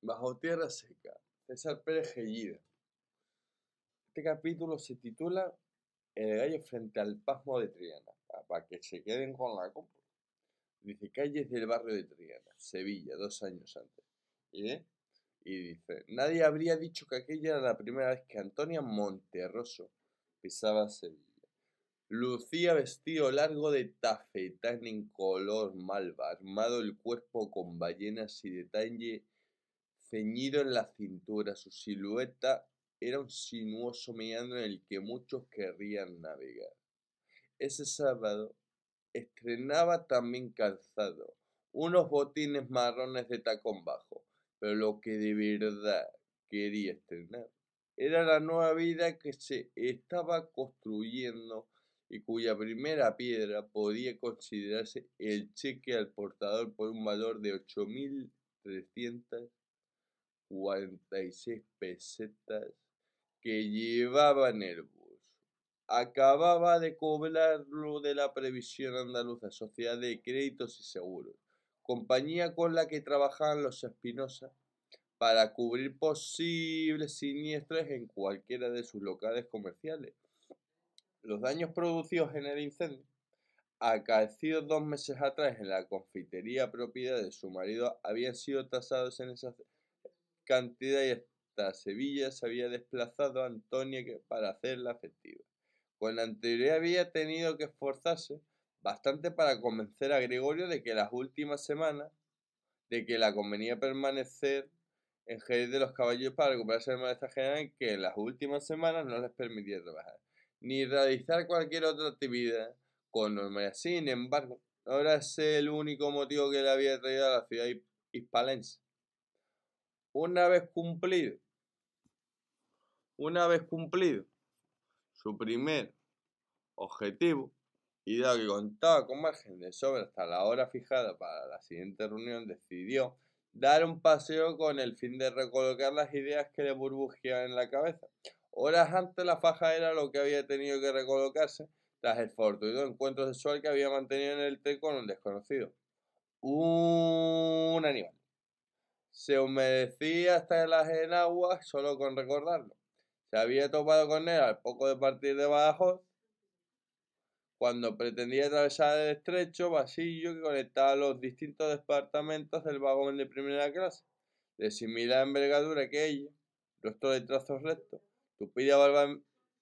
Bajo tierra seca. César Pérez Gellida. Este capítulo se titula El gallo frente al pasmo de Triana. Para que se queden con la compra. Dice calles del barrio de Triana, Sevilla, dos años antes. ¿Y, dice, nadie habría dicho que aquella era la primera vez que Antonia Monterroso pisaba Sevilla. Lucía vestido largo de tafetán en color malva, armado el cuerpo con ballenas y detalle ceñido en la cintura. Su silueta era un sinuoso meandro en el que muchos querrían navegar. Ese sábado estrenaba también calzado, unos botines marrones de tacón bajo, pero lo que de verdad quería estrenar era la nueva vida que se estaba construyendo y cuya primera piedra podía considerarse el cheque al portador por un valor de 8.346 pesetas que llevaba en el bus. Acababa de cobrarlo de la Previsión Andaluza, Sociedad de Créditos y Seguros, compañía con la que trabajaban los Espinosa para cubrir posibles siniestros en cualquiera de sus locales comerciales los daños producidos en el incendio, acaecidos dos meses atrás en la confitería propiedad de su marido, habían sido tasados en esa cantidad y hasta Sevilla se había desplazado Antonia para hacerla efectiva. Con anterioridad había tenido que esforzarse bastante para convencer a Gregorio de que las últimas semanas, de que la convenía permanecer en Jerez de los Caballos para recuperarse de malestar general que en las últimas semanas no les permitía trabajar ni realizar cualquier otra actividad con normalidad. Sin embargo, ahora es el único motivo que le había traído a la ciudad hispalense. Una vez cumplido, una vez cumplido su primer objetivo, y dado que contaba con margen de sobra hasta la hora fijada para la siguiente reunión, decidió dar un paseo con el fin de recolocar las ideas que le burbujeaban en la cabeza. Horas antes la faja era lo que había tenido que recolocarse tras el fortuito encuentro sexual que había mantenido en el té con un desconocido. Un animal. Se humedecía hasta las enaguas solo con recordarlo. Se había topado con él al poco de partir de Badajoz cuando pretendía atravesar el estrecho pasillo que conectaba los distintos departamentos del vagón de primera clase, de similar envergadura que ella, rostro de trazos rectos, Tupida barba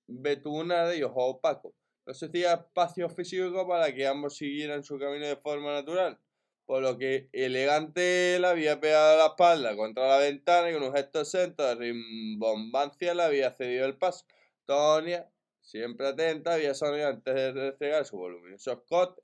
betunada y ojo opaco. No se espacio físico para que ambos siguieran su camino de forma natural, por lo que elegante le había pegado la espalda contra la ventana y con un gesto exento de rimbombancia le había cedido el paso. Tonia, siempre atenta, había sonrido antes de restregar su voluminoso escote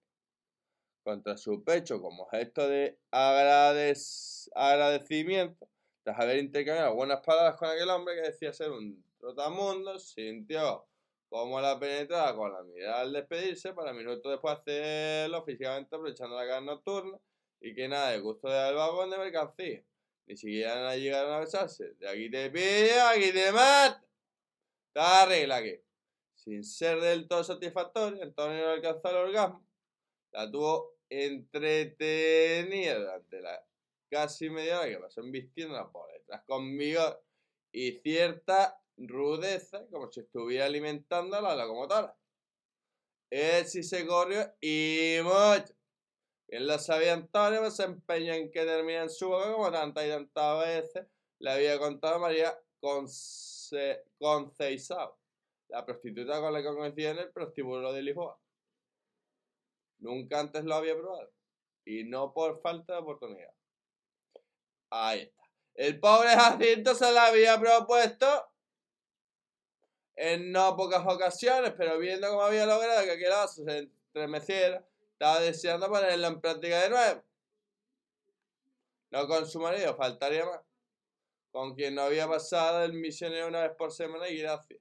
contra su pecho como gesto de agradecimiento, tras haber intercambiado buenas palabras con aquel hombre que decía ser un Trotamundo sintió como la penetraba con la mirada al despedirse para minutos después hacerlo físicamente aprovechando la cara nocturna y que nada de gusto del vagón de mercancía. Ni siquiera llegaron a besarse. De aquí te pillo, aquí te mato. Está regla que, sin ser del todo satisfactoria, Antonio no alcanzó el orgasmo. La tuvo entretenida durante la casi media hora que pasó vistiendo por detrás con vigor y cierta rudeza, como si estuviera alimentando a la locomotora. Él sí se corrió y mucho. Él lo sabía Antonio, se empeñó en que termine en su boca como tantas y tantas veces le había contado María Conceizao, la prostituta con la que coincidía en el prostíbulo de Lisboa. Nunca antes lo había probado y no por falta de oportunidad. Ahí está. El pobre Jacinto se la había propuesto en no pocas ocasiones, pero viendo cómo había logrado que aquel oso se entremeciera, estaba deseando ponerlo en práctica de nuevo. No con su marido, faltaría más. Con quien no había pasado el misionero una vez por semana y gracias.